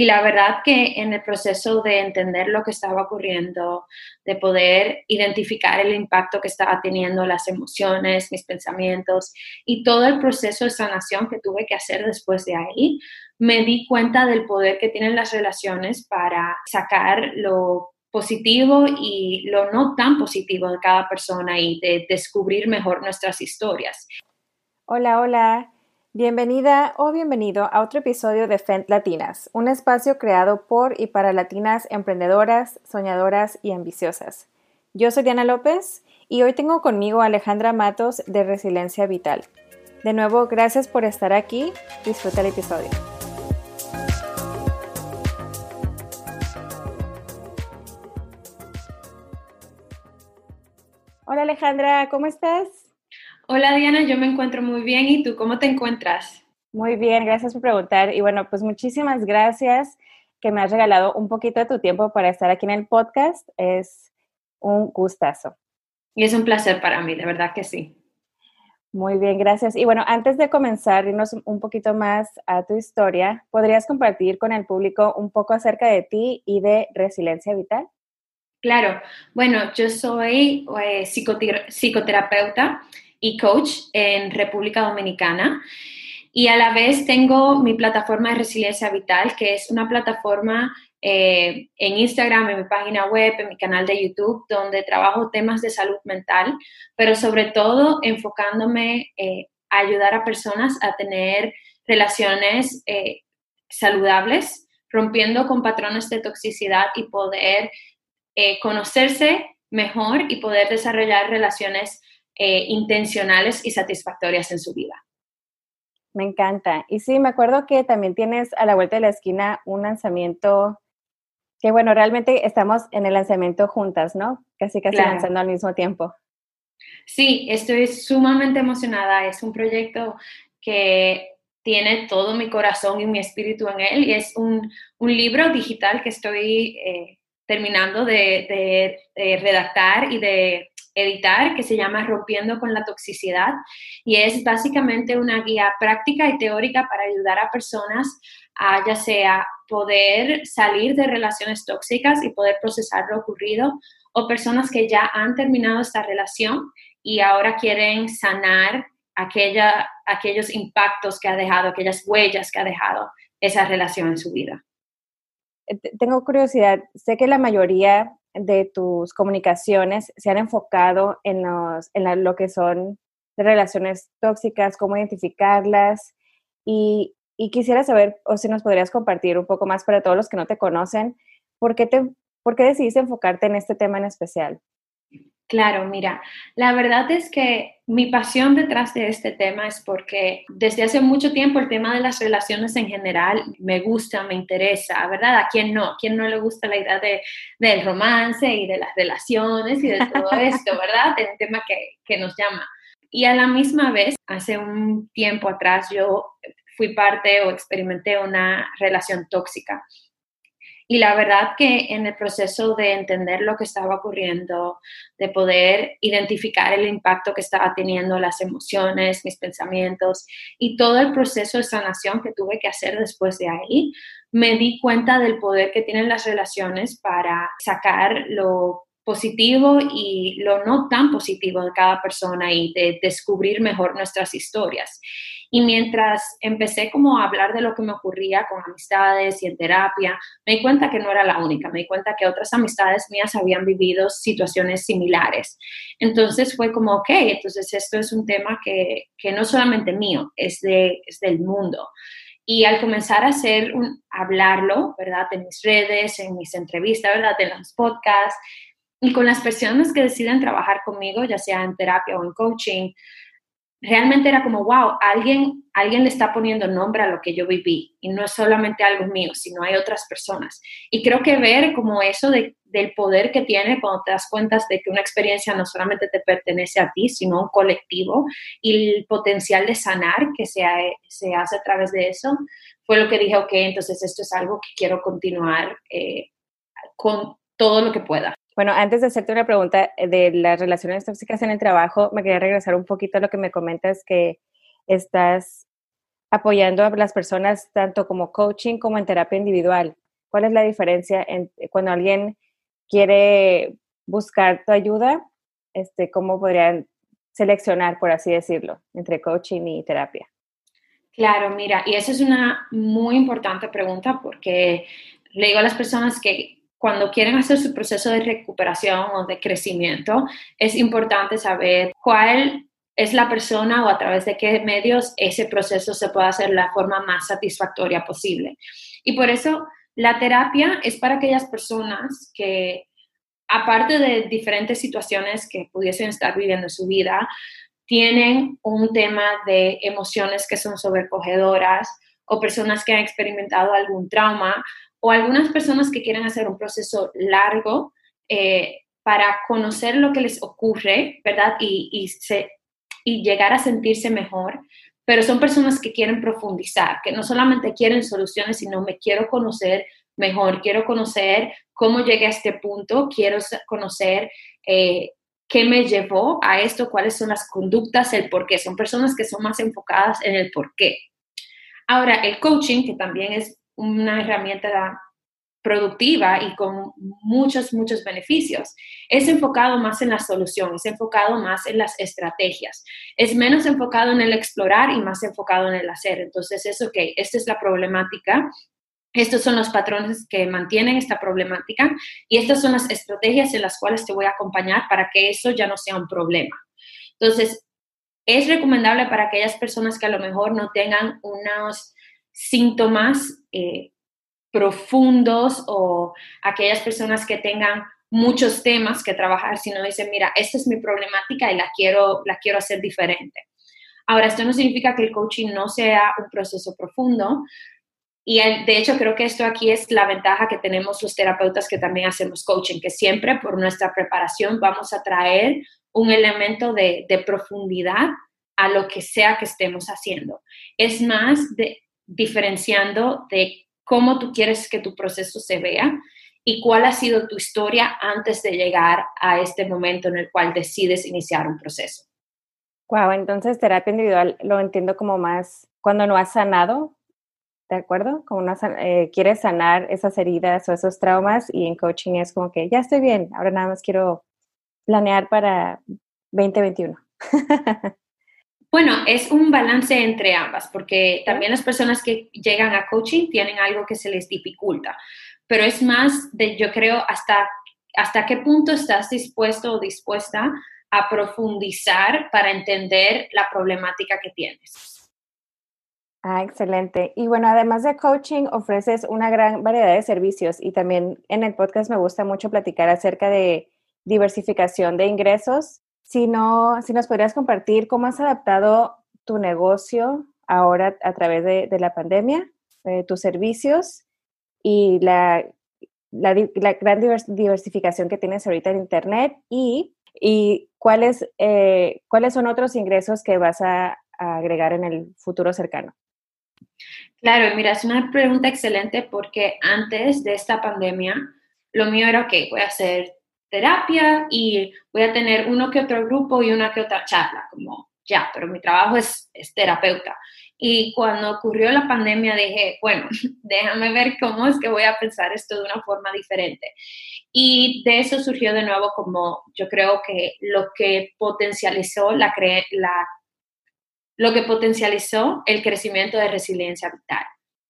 Y la verdad que en el proceso de entender lo que estaba ocurriendo, de poder identificar el impacto que estaba teniendo las emociones, mis pensamientos y todo el proceso de sanación que tuve que hacer después de ahí, me di cuenta del poder que tienen las relaciones para sacar lo positivo y lo no tan positivo de cada persona y de descubrir mejor nuestras historias. Hola, hola. Bienvenida o bienvenido a otro episodio de FENT Latinas, un espacio creado por y para latinas emprendedoras, soñadoras y ambiciosas. Yo soy Diana López y hoy tengo conmigo a Alejandra Matos de Resiliencia Vital. De nuevo, gracias por estar aquí. Disfruta el episodio. Hola Alejandra, ¿cómo estás? Hola Diana, yo me encuentro muy bien. ¿Y tú cómo te encuentras? Muy bien, gracias por preguntar. Y bueno, pues muchísimas gracias que me has regalado un poquito de tu tiempo para estar aquí en el podcast. Es un gustazo. Y es un placer para mí, de verdad que sí. Muy bien, gracias. Y bueno, antes de comenzar, irnos un poquito más a tu historia, ¿podrías compartir con el público un poco acerca de ti y de resiliencia vital? Claro, bueno, yo soy eh, psicoterapeuta y coach en República Dominicana. Y a la vez tengo mi plataforma de resiliencia vital, que es una plataforma eh, en Instagram, en mi página web, en mi canal de YouTube, donde trabajo temas de salud mental, pero sobre todo enfocándome eh, a ayudar a personas a tener relaciones eh, saludables, rompiendo con patrones de toxicidad y poder conocerse mejor y poder desarrollar relaciones eh, intencionales y satisfactorias en su vida. Me encanta. Y sí, me acuerdo que también tienes a la vuelta de la esquina un lanzamiento que, bueno, realmente estamos en el lanzamiento juntas, ¿no? Casi casi lanzando al mismo tiempo. Sí, estoy sumamente emocionada. Es un proyecto que tiene todo mi corazón y mi espíritu en él y es un, libro digital que estoy eh, terminando de, redactar y de editar que se llama Rompiendo con la Toxicidad y es básicamente una guía práctica y teórica para ayudar a personas a ya sea poder salir de relaciones tóxicas y poder procesar lo ocurrido o personas que ya han terminado esta relación y ahora quieren sanar aquella, aquellos impactos que ha dejado, aquellas huellas que ha dejado esa relación en su vida. Eh, tengo curiosidad, sé que la mayoría de tus comunicaciones se han enfocado en, los, en lo que son relaciones tóxicas, cómo identificarlas y, y, quisiera saber, o si nos podrías compartir un poco más para todos los que no te conocen, ¿por qué, te, por qué decidiste enfocarte en este tema en especial? Claro, mira, la verdad es que mi pasión detrás de este tema es porque desde hace mucho tiempo el tema de las relaciones en general me gusta, me interesa, ¿verdad? ¿A quién no? ¿A quién no le gusta la idea de, del romance y de las relaciones y de todo esto, ¿verdad? Es un tema que, que nos llama. Y a la misma vez, hace un tiempo atrás yo fui parte o experimenté una relación tóxica y la verdad que en el proceso de entender lo que estaba ocurriendo, de poder identificar el impacto que estaba teniendo las emociones, mis pensamientos y todo el proceso de sanación que tuve que hacer después de ahí, me di cuenta del poder que tienen las relaciones para sacar lo positivo y lo no tan positivo de cada persona y de descubrir mejor nuestras historias. Y mientras empecé como a hablar de lo que me ocurría con amistades y en terapia, me di cuenta que no era la única, me di cuenta que otras amistades mías habían vivido situaciones similares. Entonces fue como, ok, entonces esto es un tema que, que no solamente mío, es, de, es del mundo. Y al comenzar a hacer hablarlo, ¿verdad? En mis redes, en mis entrevistas, ¿verdad? En los podcasts, y con las personas que deciden trabajar conmigo, ya sea en terapia o en coaching, realmente era como, wow, alguien, alguien le está poniendo nombre a lo que yo viví y no es solamente algo mío, sino hay otras personas. Y creo que ver como eso de, del poder que tiene cuando te das cuenta de que una experiencia no solamente te pertenece a ti, sino a un colectivo y el potencial de sanar que se, se hace a través de eso, fue lo que dije, ok, entonces esto es algo que quiero continuar eh, con todo lo que pueda. Bueno, antes de hacerte una pregunta eh, de las relaciones tóxicas en el trabajo, me quería regresar un poquito a lo que me comentas que estás apoyando a las personas tanto como coaching como en terapia individual. ¿Cuál es la diferencia en, cuando alguien quiere buscar tu ayuda? Este, ¿Cómo podrían seleccionar, por así decirlo, entre coaching y terapia? Claro, mira, y esa es una muy importante pregunta porque le digo a las personas que cuando quieren hacer su proceso de recuperación o de crecimiento, es importante saber cuál es la persona o a través de qué medios ese proceso se puede hacer de la forma más satisfactoria posible. Y por eso la terapia es para aquellas personas que, aparte de diferentes situaciones que pudiesen estar viviendo en su vida, tienen un tema de emociones que son sobrecogedoras o personas que han experimentado algún trauma o algunas personas que quieren hacer un proceso largo eh, para conocer lo que les ocurre, ¿verdad? Y, y, se, y llegar a sentirse mejor, pero son personas que quieren profundizar, que no solamente quieren soluciones, sino me quiero conocer mejor, quiero conocer cómo llegué a este punto, quiero conocer eh, qué me llevó a esto, cuáles son las conductas, el por qué. Son personas que son más enfocadas en el por qué. Ahora, el coaching, que también es una herramienta productiva y con muchos, muchos beneficios. Es enfocado más en la solución, es enfocado más en las estrategias, es menos enfocado en el explorar y más enfocado en el hacer. Entonces es, ok, esta es la problemática, estos son los patrones que mantienen esta problemática y estas son las estrategias en las cuales te voy a acompañar para que eso ya no sea un problema. Entonces, es recomendable para aquellas personas que a lo mejor no tengan unos síntomas eh, profundos o aquellas personas que tengan muchos temas que trabajar, sino dicen, mira, esta es mi problemática y la quiero, la quiero hacer diferente. Ahora, esto no significa que el coaching no sea un proceso profundo. Y de hecho creo que esto aquí es la ventaja que tenemos los terapeutas que también hacemos coaching, que siempre por nuestra preparación vamos a traer un elemento de, de profundidad a lo que sea que estemos haciendo. Es más de, diferenciando de cómo tú quieres que tu proceso se vea y cuál ha sido tu historia antes de llegar a este momento en el cual decides iniciar un proceso. Wow, entonces terapia individual lo entiendo como más cuando no has sanado, ¿de acuerdo? Como no eh, quieres sanar esas heridas o esos traumas y en coaching es como que ya estoy bien, ahora nada más quiero planear para 2021. Bueno, es un balance entre ambas, porque también las personas que llegan a coaching tienen algo que se les dificulta, pero es más de, yo creo, hasta, hasta qué punto estás dispuesto o dispuesta a profundizar para entender la problemática que tienes. Ah, excelente. Y bueno, además de coaching, ofreces una gran variedad de servicios y también en el podcast me gusta mucho platicar acerca de diversificación de ingresos si, no, si nos podrías compartir cómo has adaptado tu negocio ahora a través de, la pandemia, eh, tus servicios y la, gran diversificación que tienes ahorita en Internet y, y cuáles, eh, cuáles son otros ingresos que vas a, a agregar en el futuro cercano. Claro, mira, es una pregunta excelente porque antes de esta pandemia, lo mío era, ok, voy a hacer terapia y voy a tener uno que otro grupo y una que otra charla, como ya, pero mi trabajo es, es terapeuta. Y cuando ocurrió la pandemia dije, bueno, déjame ver cómo es que voy a pensar esto de una forma diferente. Y de eso surgió de nuevo como yo creo que lo que potencializó la, la lo que potencializó el crecimiento de resiliencia vital,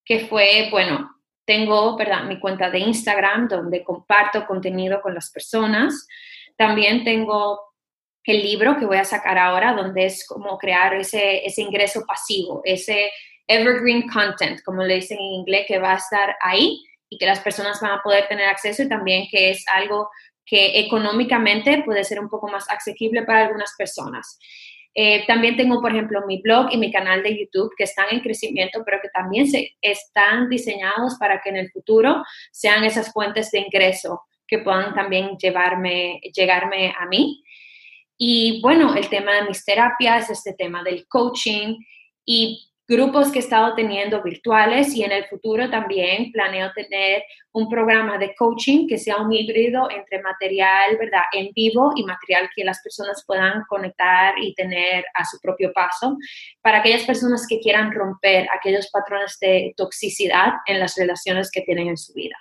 que fue, bueno, tengo ¿verdad? mi cuenta de Instagram donde comparto contenido con las personas. También tengo el libro que voy a sacar ahora, donde es como crear ese, ese ingreso pasivo, ese evergreen content, como le dicen en inglés, que va a estar ahí y que las personas van a poder tener acceso y también que es algo que económicamente puede ser un poco más accesible para algunas personas. Eh, también tengo, por ejemplo, mi blog y mi canal de YouTube que están en crecimiento, pero que también se, están diseñados para que en el futuro sean esas fuentes de ingreso que puedan también llevarme, llegarme a mí. Y bueno, el tema de mis terapias, este tema del coaching y grupos que he estado teniendo virtuales y en el futuro también planeo tener un programa de coaching que sea un híbrido entre material, ¿verdad?, en vivo y material que las personas puedan conectar y tener a su propio paso para aquellas personas que quieran romper aquellos patrones de toxicidad en las relaciones que tienen en su vida.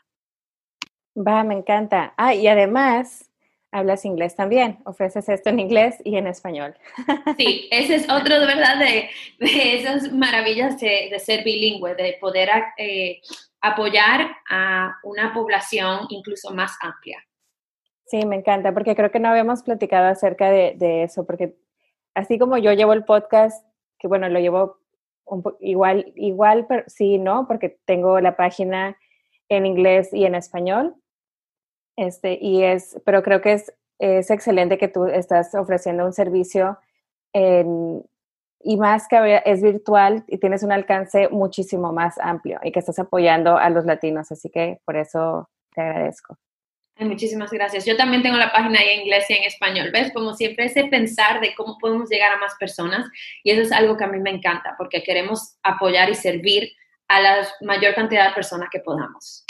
Va, me encanta. Ah, y además, hablas inglés también, ofreces esto en inglés y en español. Sí, ese es otro de verdad de, esas maravillas de, ser bilingüe, de poder eh, apoyar a una población incluso más amplia. Sí, me encanta, porque creo que no habíamos platicado acerca de, eso, porque así como yo llevo el podcast, que bueno, lo llevo igual, igual, pero sí, ¿no? Porque tengo la página en inglés y en español, este, y es, pero creo que es, es excelente que tú estás ofreciendo un servicio y más que es virtual y tienes un alcance muchísimo más amplio y que estás apoyando a los latinos. Así que por eso te agradezco. muchísimas gracias. Yo también tengo la página ahí en inglés y en español. ¿Ves? Como siempre, ese pensar de cómo podemos llegar a más personas. Y eso es algo que a mí me encanta porque queremos apoyar y servir a la mayor cantidad de personas que podamos.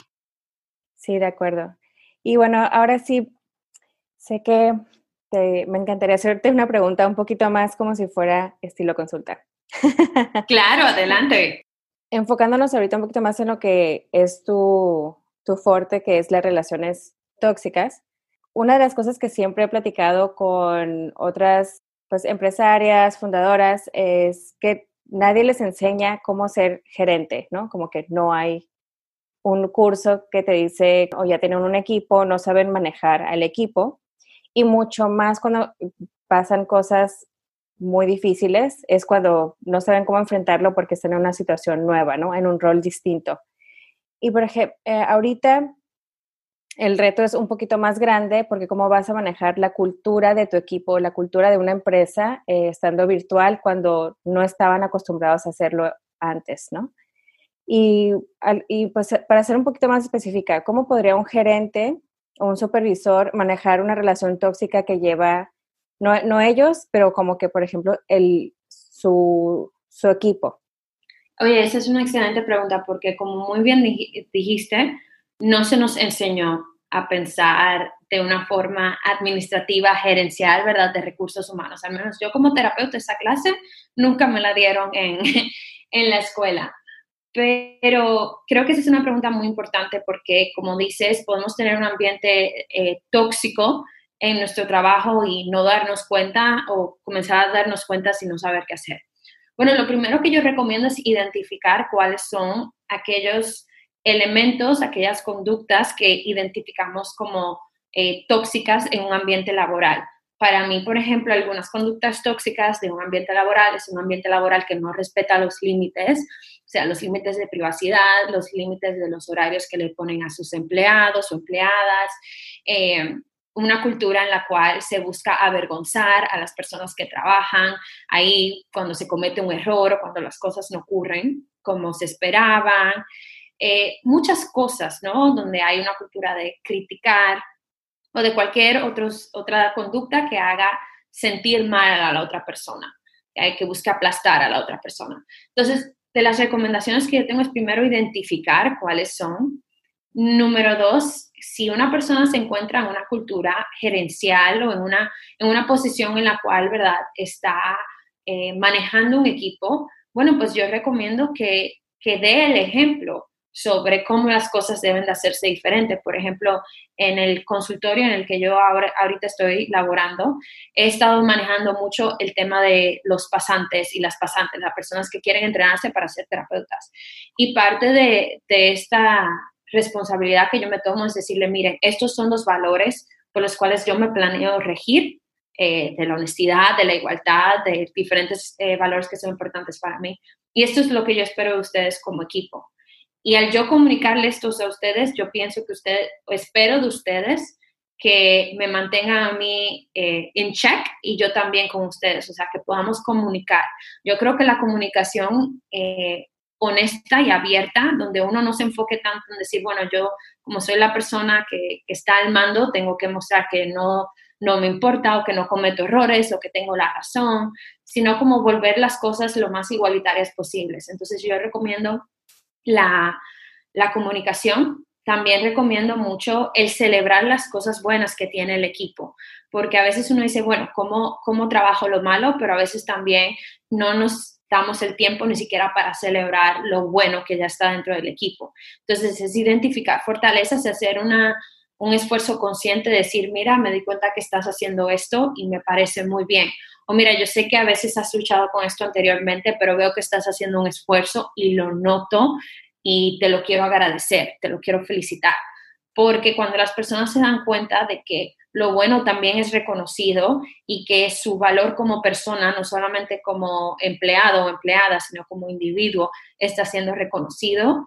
Sí, de acuerdo. Y bueno, ahora sí, sé que me encantaría hacerte una pregunta un poquito más como si fuera estilo consulta. Claro, adelante. Enfocándonos ahorita un poquito más en lo que es tu, tu fuerte, que es las relaciones tóxicas. Una de las cosas que siempre he platicado con otras pues, empresarias, fundadoras, es que nadie les enseña cómo ser gerente, ¿no? Como que no hay un curso que te dice, o ya tienen un equipo, no saben manejar al equipo, y mucho más cuando pasan cosas muy difíciles, es cuando no saben cómo enfrentarlo porque están en una situación nueva, ¿no? En un rol distinto. Y por ejemplo, eh, ahorita el reto es un poquito más grande porque cómo vas a manejar la cultura de tu equipo, la cultura de una empresa eh, estando virtual cuando no estaban acostumbrados a hacerlo antes, ¿no? Y, y pues para ser un poquito más específica, ¿cómo podría un gerente o un supervisor manejar una relación tóxica que lleva, no, no ellos, pero como que, por ejemplo, el, su, su equipo? Oye, esa es una excelente pregunta porque como muy bien dijiste, no se nos enseñó a pensar de una forma administrativa, gerencial, ¿verdad?, de recursos humanos. Al menos yo como terapeuta esa clase nunca me la dieron en, en la escuela. Pero creo que esa es una pregunta muy importante porque, como dices, podemos tener un ambiente eh, tóxico en nuestro trabajo y no darnos cuenta o comenzar a darnos cuenta sin no saber qué hacer. Bueno, lo primero que yo recomiendo es identificar cuáles son aquellos elementos, aquellas conductas que identificamos como eh, tóxicas en un ambiente laboral. Para mí, por ejemplo, algunas conductas tóxicas de un ambiente laboral es un ambiente laboral que no respeta los límites, o sea, los límites de privacidad, los límites de los horarios que le ponen a sus empleados o empleadas, eh, una cultura en la cual se busca avergonzar a las personas que trabajan, ahí cuando se comete un error o cuando las cosas no ocurren como se esperaban, eh, muchas cosas, ¿no? Donde hay una cultura de criticar o de cualquier otros, otra conducta que haga sentir mal a la otra persona, que busca aplastar a la otra persona. Entonces, de las recomendaciones que yo tengo es primero identificar cuáles son. Número dos, si una persona se encuentra en una cultura gerencial o en una, en una posición en la cual, ¿verdad?, está eh, manejando un equipo, bueno, pues yo recomiendo que, que dé el ejemplo sobre cómo las cosas deben de hacerse diferentes. Por ejemplo, en el consultorio en el que yo ahora, ahorita estoy laborando, he estado manejando mucho el tema de los pasantes y las pasantes, las personas que quieren entrenarse para ser terapeutas. Y parte de, esta responsabilidad que yo me tomo es decirle, miren, estos son los valores por los cuales yo me planeo regir, eh, de la honestidad, de la igualdad, de diferentes eh, valores que son importantes para mí. Y esto es lo que yo espero de ustedes como equipo. Y al yo comunicarles esto a ustedes, yo pienso que ustedes, espero de ustedes que me mantengan a mí eh, en check y yo también con ustedes, o sea, que podamos comunicar. Yo creo que la comunicación eh, honesta y abierta, donde uno no se enfoque tanto en decir, bueno, yo como soy la persona que, que está al mando, tengo que mostrar que no, no me importa o que no cometo errores o que tengo la razón, sino como volver las cosas lo más igualitarias posibles. Entonces yo recomiendo la, comunicación, también recomiendo mucho el celebrar las cosas buenas que tiene el equipo, porque a veces uno dice, bueno, ¿cómo, cómo trabajo lo malo? Pero a veces también no nos damos el tiempo ni siquiera para celebrar lo bueno que ya está dentro del equipo. Entonces es identificar fortalezas y hacer una, un esfuerzo consciente de decir, mira, me di cuenta que estás haciendo esto y me parece muy bien. O mira, yo sé que a veces has luchado con esto anteriormente, pero veo que estás haciendo un esfuerzo y lo noto y te lo quiero agradecer, te lo quiero felicitar. Porque cuando las personas se dan cuenta de que lo bueno también es reconocido y que su valor como persona, no solamente como empleado o empleada, sino como individuo, está siendo reconocido,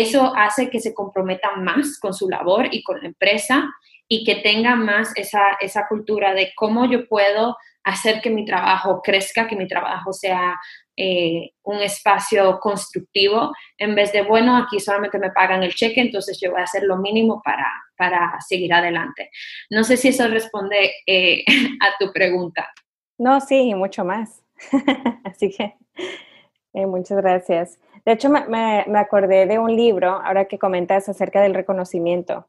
eso hace que se comprometan más con su labor y con la empresa y que tengan más esa, esa cultura de cómo yo puedo hacer que mi trabajo crezca, que mi trabajo sea eh, un espacio constructivo, en vez de, bueno, aquí solamente me pagan el cheque, entonces yo voy a hacer lo mínimo para, para seguir adelante. No sé si eso responde eh, a tu pregunta. No, sí, y mucho más. Así que eh, muchas gracias. De hecho, me, me, acordé de un libro, ahora que comentas acerca del reconocimiento.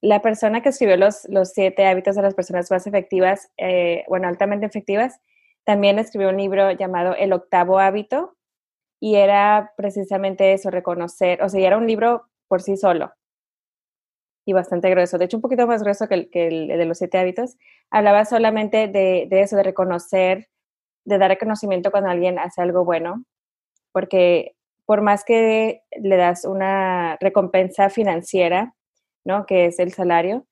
La persona que escribió los, los siete hábitos de las personas más efectivas, eh, bueno, altamente efectivas, también escribió un libro llamado El octavo hábito y era precisamente eso, reconocer, o sea, era un libro por sí solo y bastante grueso, de hecho un poquito más grueso que el, que el de los siete hábitos, hablaba solamente de, de eso, de reconocer, de dar reconocimiento cuando alguien hace algo bueno, porque por más que le das una recompensa financiera, ¿no? Que es el salario,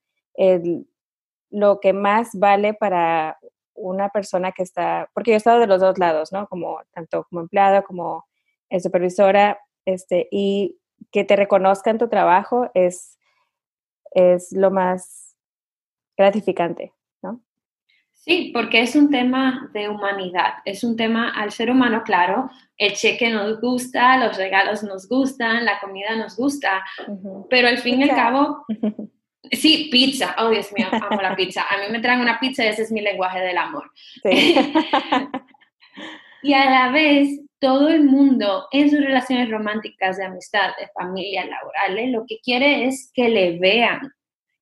lo que más vale para una persona que está, porque yo he estado de los dos lados, ¿no? Como tanto como empleada como supervisora, este, y que te reconozcan tu trabajo es, es lo más gratificante. Sí, porque es un tema de humanidad, es un tema al ser humano, claro, el cheque nos gusta, los regalos nos gustan, la comida nos gusta, pero al fin y al cabo, sí, pizza, oh Dios mío, amo la pizza, a mí me traen una pizza y ese es mi lenguaje del amor. y a la vez, todo el mundo en sus relaciones románticas, de amistad, de familia, laborales, lo que quiere es que le vean,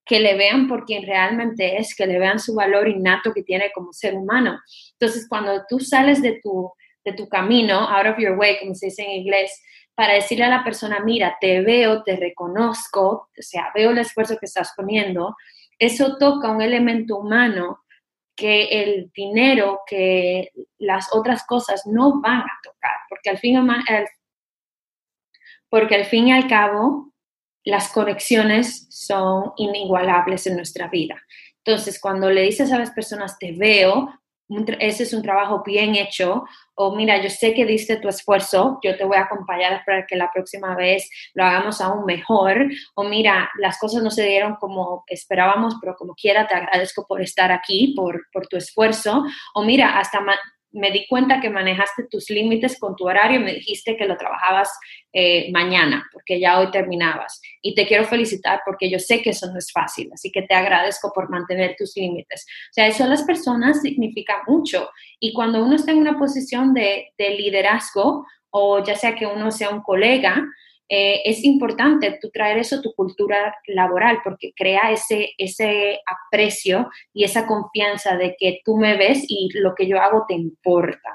que le vean por quien realmente es, que le vean su valor innato que tiene como ser humano. Entonces, cuando tú sales de tu, de tu camino, out of your way, como se dice en inglés, para decirle a la persona, mira, te veo, te reconozco, o sea, veo el esfuerzo que estás poniendo, eso toca un elemento humano que el dinero, que las otras cosas no van a tocar, porque al fin, porque al fin y al cabo las conexiones son inigualables en nuestra vida. Entonces, cuando le dices a las personas, te veo, ese es un trabajo bien hecho, o mira, yo sé que diste tu esfuerzo, yo te voy a acompañar para que la próxima vez lo hagamos aún mejor, o mira, las cosas no se dieron como esperábamos, pero como quiera, te agradezco por estar aquí, por, por tu esfuerzo, o mira, hasta me di cuenta que manejaste tus límites con tu horario, me dijiste que lo trabajabas eh, mañana, porque ya hoy terminabas. Y te quiero felicitar porque yo sé que eso no es fácil, así que te agradezco por mantener tus límites. O sea, eso a las personas significa mucho. Y cuando uno está en una posición de, de liderazgo, o ya sea que uno sea un colega, eh, es importante tú traer eso a tu cultura laboral porque crea ese, ese aprecio y esa confianza de que tú me ves y lo que yo hago te importa.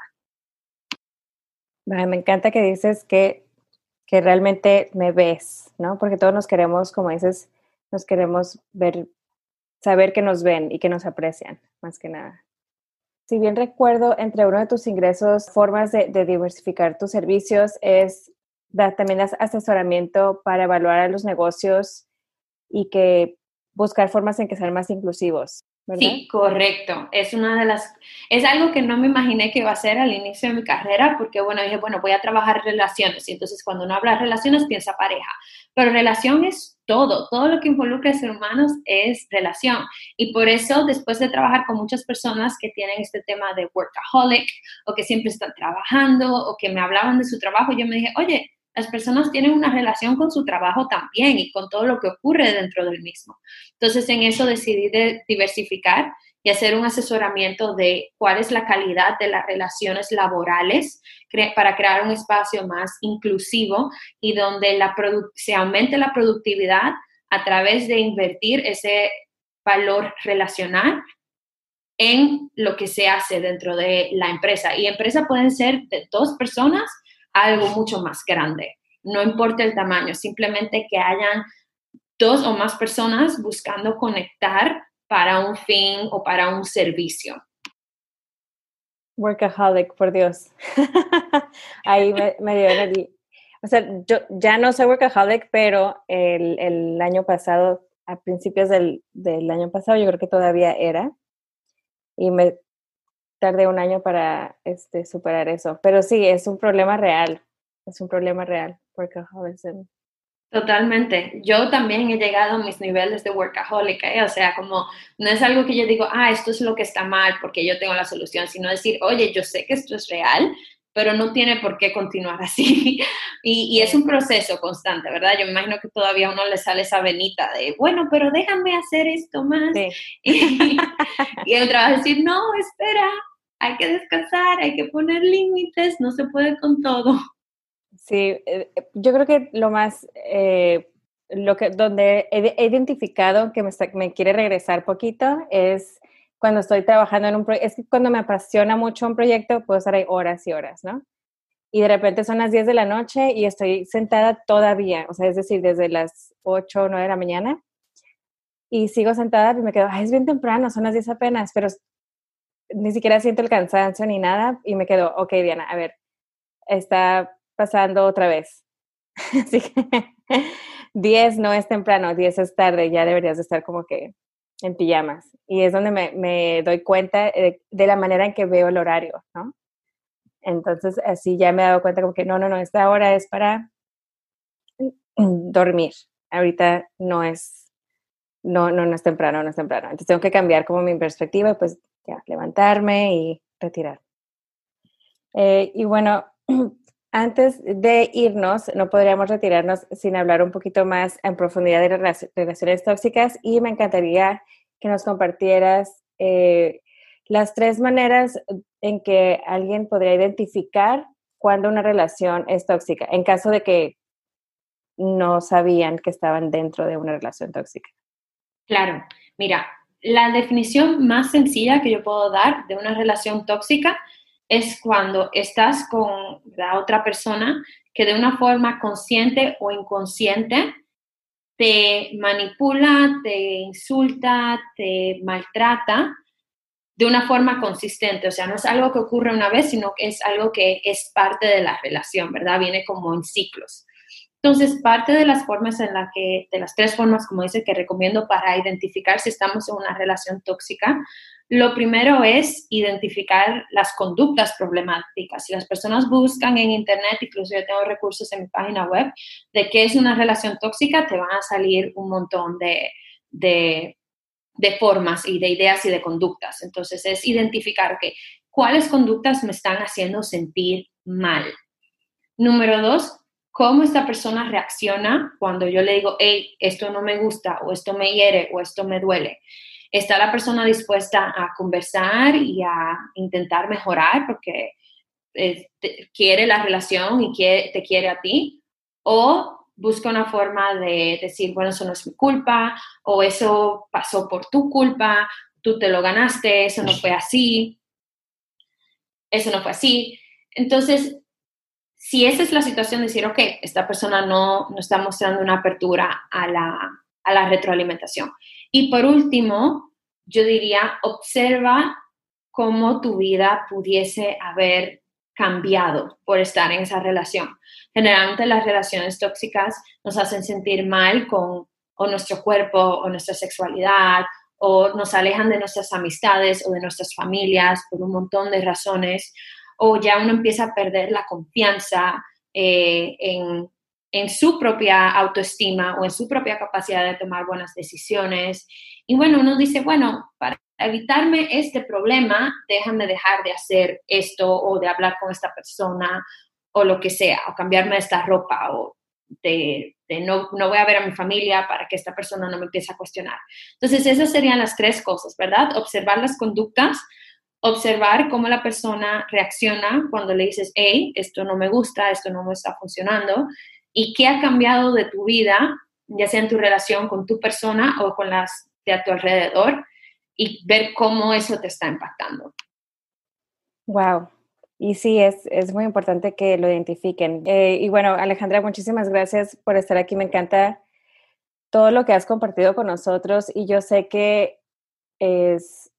me encanta que dices que, que realmente me ves, ¿no? Porque todos nos queremos, como dices, nos queremos ver, saber que nos ven y que nos aprecian, más que nada. Si bien recuerdo, entre uno de tus ingresos, formas de, de diversificar tus servicios es da también asesoramiento para evaluar a los negocios y que buscar formas en que sean más inclusivos. ¿verdad? Sí, correcto. Es una de las, es algo que no me imaginé que iba a ser al inicio de mi carrera, porque bueno, dije, bueno, voy a trabajar relaciones, y entonces cuando uno habla de relaciones piensa pareja, pero relación es todo, todo lo que involucra a ser humanos es relación. Y por eso, después de trabajar con muchas personas que tienen este tema de workaholic, o que siempre están trabajando, o que me hablaban de su trabajo, yo me dije, oye, las personas tienen una relación con su trabajo también y con todo lo que ocurre dentro del mismo. Entonces, en eso decidí de diversificar y hacer un asesoramiento de cuál es la calidad de las relaciones laborales para crear un espacio más inclusivo y donde la se aumente la productividad a través de invertir ese valor relacional en lo que se hace dentro de la empresa. Y empresa pueden ser de dos personas algo mucho más grande. No importa el tamaño, simplemente que hayan dos o más personas buscando conectar para un fin o para un servicio. Workaholic, por Dios. Ahí me, me dio el... O sea, yo ya no soy workaholic, pero el, el año pasado, a principios del, del, año pasado, yo creo que todavía era. Y me tardé un año para este, superar eso. Pero sí, es un problema real. Es un problema real, workaholism. Totalmente. Yo también he llegado a mis niveles de workaholic, ¿eh? o sea, como no es algo que yo digo, ah, esto es lo que está mal porque yo tengo la solución, sino decir, oye, yo sé que esto es real, pero no tiene por qué continuar así. y, es un proceso constante, ¿verdad? Yo me imagino que todavía a uno le sale esa venita de, bueno, pero déjame hacer esto más. Y, y el trabajo es decir, no, espera, hay que descansar, hay que poner límites, no se puede con todo. Sí, eh, yo creo que lo más, eh, lo que, donde he, identificado que me, me, quiere regresar poquito es cuando estoy trabajando en un proyecto, es que cuando me apasiona mucho un proyecto puedo estar ahí horas y horas, ¿no? Y de repente son las 10 de la noche y estoy sentada todavía, o sea, es decir, desde las 8 o 9 de la mañana y sigo sentada y me quedo, ay, es bien temprano, son las 10 apenas, pero ni siquiera siento el cansancio ni nada y me quedo, ok, Diana, a ver, está pasando otra vez. Así que 10 no es temprano, 10 es tarde, ya deberías de estar como que en pijamas. Y es donde me, me doy cuenta de, la manera en que veo el horario, ¿no? Entonces, así ya me he dado cuenta como que no, no, no, esta hora es para dormir. Ahorita no es, no, no, no es temprano, no es temprano. Entonces tengo que cambiar como mi perspectiva, pues ya, levantarme y retirar. Eh, y bueno, Antes de irnos, no podríamos retirarnos sin hablar un poquito más en profundidad de relaciones tóxicas y me encantaría que nos compartieras eh, las tres maneras en que alguien podría identificar cuando una relación es tóxica, en caso de que no sabían que estaban dentro de una relación tóxica. Claro, mira, la definición más sencilla que yo puedo dar de una relación tóxica es cuando estás con la otra persona que de una forma consciente o inconsciente te manipula, te insulta, te maltrata de una forma consistente. O sea, no es algo que ocurre una vez, sino que es algo que es parte de la relación, ¿verdad? Viene como en ciclos. Entonces, parte de las formas en las que, de las tres formas, como dice, que recomiendo para identificar si estamos en una relación tóxica, lo primero es identificar las conductas problemáticas. Si las personas buscan en Internet, incluso yo tengo recursos en mi página web, de qué es una relación tóxica, te van a salir un montón de, de, de formas y de ideas y de conductas. Entonces, es identificar que, cuáles conductas me están haciendo sentir mal. Número dos, cómo esta persona reacciona cuando yo le digo, hey, esto no me gusta, o esto me hiere, o esto me duele está la persona dispuesta a conversar y a intentar mejorar porque eh, quiere la relación y te quiere a ti, o busca una forma de decir, bueno, eso no es mi culpa, o eso pasó por tu culpa, tú te lo ganaste, eso no fue así, eso no fue así. Entonces, si esa es la situación, decir, ok, esta persona no, no está mostrando una apertura a la, a la retroalimentación. Y por último, yo diría, observa cómo tu vida pudiese haber cambiado por estar en esa relación. Generalmente las relaciones tóxicas nos hacen sentir mal con o nuestro cuerpo o nuestra sexualidad o nos alejan de nuestras amistades o de nuestras familias por un montón de razones o ya uno empieza a perder la confianza eh, en, en su propia autoestima o en su propia capacidad de tomar buenas decisiones. Y bueno, uno dice, bueno, para evitarme este problema, déjame dejar de hacer esto o de hablar con esta persona o lo que sea, o cambiarme esta ropa o de, no, no, voy a ver a mi familia para que esta persona no me empiece a cuestionar. Entonces, esas serían las tres cosas, ¿verdad? Observar las conductas, observar cómo la persona reacciona cuando le dices, hey, esto no me gusta, esto no me está funcionando, y qué ha cambiado de tu vida, ya sea en tu relación con tu persona o con las de a tu alrededor, y ver cómo eso te está impactando. Wow. Y sí, es, es muy importante que lo identifiquen. Eh, y bueno, Alejandra, muchísimas gracias por estar aquí. Me encanta todo lo que has compartido con nosotros y yo sé que es,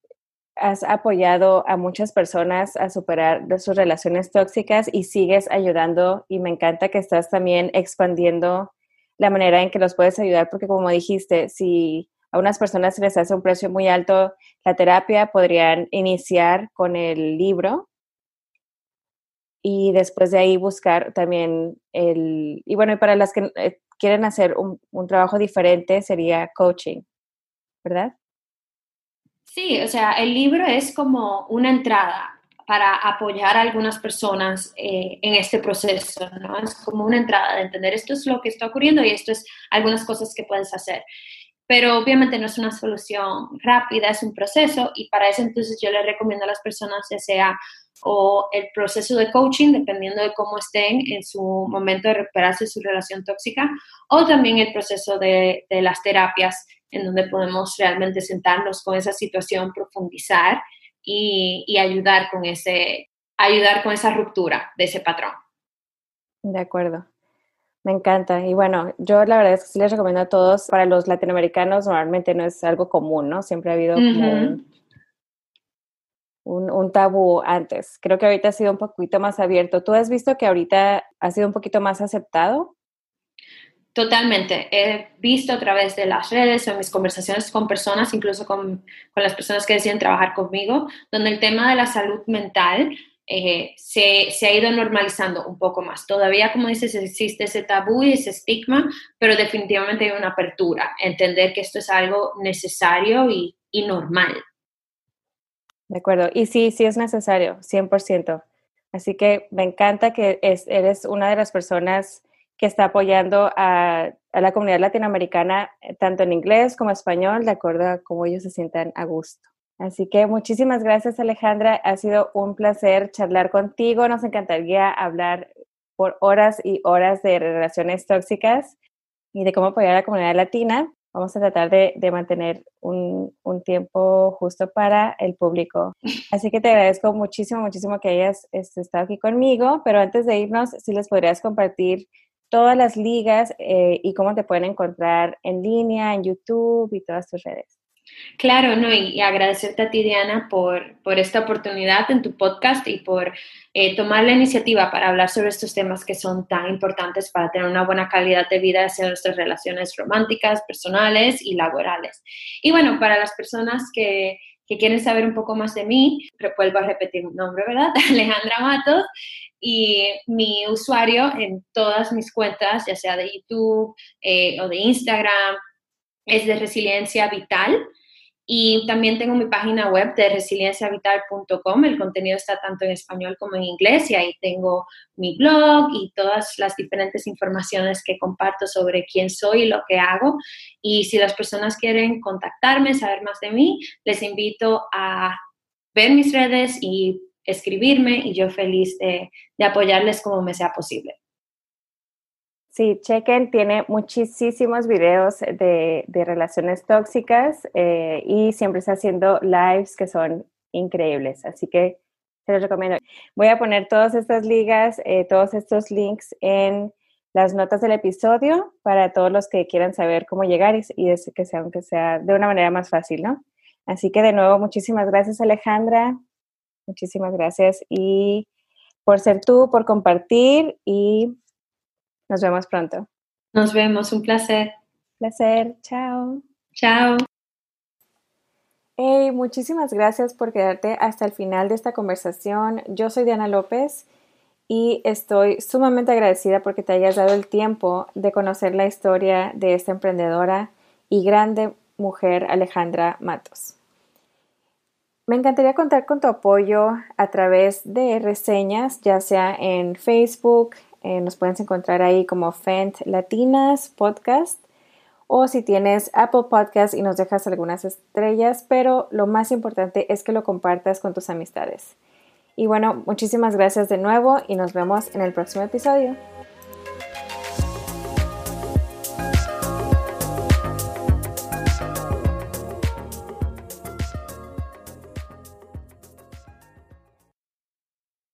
has apoyado a muchas personas a superar sus relaciones tóxicas y sigues ayudando y me encanta que estás también expandiendo la manera en que los puedes ayudar porque como dijiste, si a unas personas se les hace un precio muy alto la terapia, podrían iniciar con el libro y después de ahí buscar también el, y bueno, y para las que eh, quieren hacer un, un, trabajo diferente sería coaching, ¿verdad? Sí, o sea, el libro es como una entrada para apoyar a algunas personas eh, en este proceso, ¿no? Es como una entrada de entender esto es lo que está ocurriendo y esto es algunas cosas que puedes hacer pero obviamente no es una solución rápida, es un proceso y para eso entonces yo le recomiendo a las personas ya sea o el proceso de coaching, dependiendo de cómo estén en su momento de recuperarse su relación tóxica, o también el proceso de, de las terapias, en donde podemos realmente sentarnos con esa situación, profundizar y, y ayudar, con ese, ayudar con esa ruptura de ese patrón. De acuerdo. Me encanta. Y bueno, yo la verdad es que sí les recomiendo a todos, para los latinoamericanos normalmente no es algo común, ¿no? Siempre ha habido un, un, tabú antes. Creo que ahorita ha sido un poquito más abierto. ¿Tú has visto que ahorita ha sido un poquito más aceptado? Totalmente. He visto a través de las redes o mis conversaciones con personas, incluso con, con las personas que deciden trabajar conmigo, donde el tema de la salud mental eh, se, se, ha ido normalizando un poco más. Todavía, como dices, existe ese tabú y ese estigma, pero definitivamente hay una apertura, entender que esto es algo necesario y, y normal. De acuerdo, y sí, sí es necesario, 100%. Así que me encanta que es, eres una de las personas que está apoyando a, la comunidad latinoamericana, eh, tanto en inglés como español, de acuerdo a cómo ellos se sientan a gusto. Así que muchísimas gracias Alejandra, ha sido un placer charlar contigo, nos encantaría hablar por horas y horas de relaciones tóxicas y de cómo apoyar a la comunidad latina. Vamos a tratar de, de mantener un, un, tiempo justo para el público. Así que te agradezco muchísimo, muchísimo que hayas este, estado aquí conmigo, pero antes de irnos, si les podrías compartir todas las ligas eh, y cómo te pueden encontrar en línea, en YouTube y todas tus redes. Claro, no, y, agradecerte a ti, Diana, por, por, esta oportunidad en tu podcast y por eh, tomar la iniciativa para hablar sobre estos temas que son tan importantes para tener una buena calidad de vida hacia nuestras relaciones románticas, personales y laborales. Y bueno, para las personas que, que quieren saber un poco más de mí, vuelvo a repetir mi nombre, ¿verdad? Alejandra Matos. Y mi usuario en todas mis cuentas, ya sea de YouTube eh, o de Instagram, es de Resiliencia Vital. Y también tengo mi página web de resilienciavital.com. El contenido está tanto en español como en inglés y ahí tengo mi blog y todas las diferentes informaciones que comparto sobre quién soy y lo que hago. Y si las personas quieren contactarme, saber más de mí, les invito a ver mis redes y escribirme y yo feliz de, de apoyarles como me sea posible. Sí, chequen, tiene muchísimos videos de, de relaciones tóxicas eh, y siempre está haciendo lives que son increíbles, así que se los recomiendo. Voy a poner todas estas ligas, eh, todos estos links en las notas del episodio para todos los que quieran saber cómo llegar y, y que sea, aunque sea de una manera más fácil, ¿no? Así que de nuevo, muchísimas gracias Alejandra, muchísimas gracias y por ser tú, por compartir y nos vemos pronto. Nos vemos, un placer. Placer, chao. Chao. Hey, muchísimas gracias por quedarte hasta el final de esta conversación. Yo soy Diana López y estoy sumamente agradecida porque te hayas dado el tiempo de conocer la historia de esta emprendedora y grande mujer Alejandra Matos. Me encantaría contar con tu apoyo a través de reseñas, ya sea en Facebook, Eh, nos puedes encontrar ahí como Fent Latinas Podcast o si tienes Apple Podcast y nos dejas algunas estrellas, pero lo más importante es que lo compartas con tus amistades. Y bueno, muchísimas gracias de nuevo y nos vemos en el próximo episodio.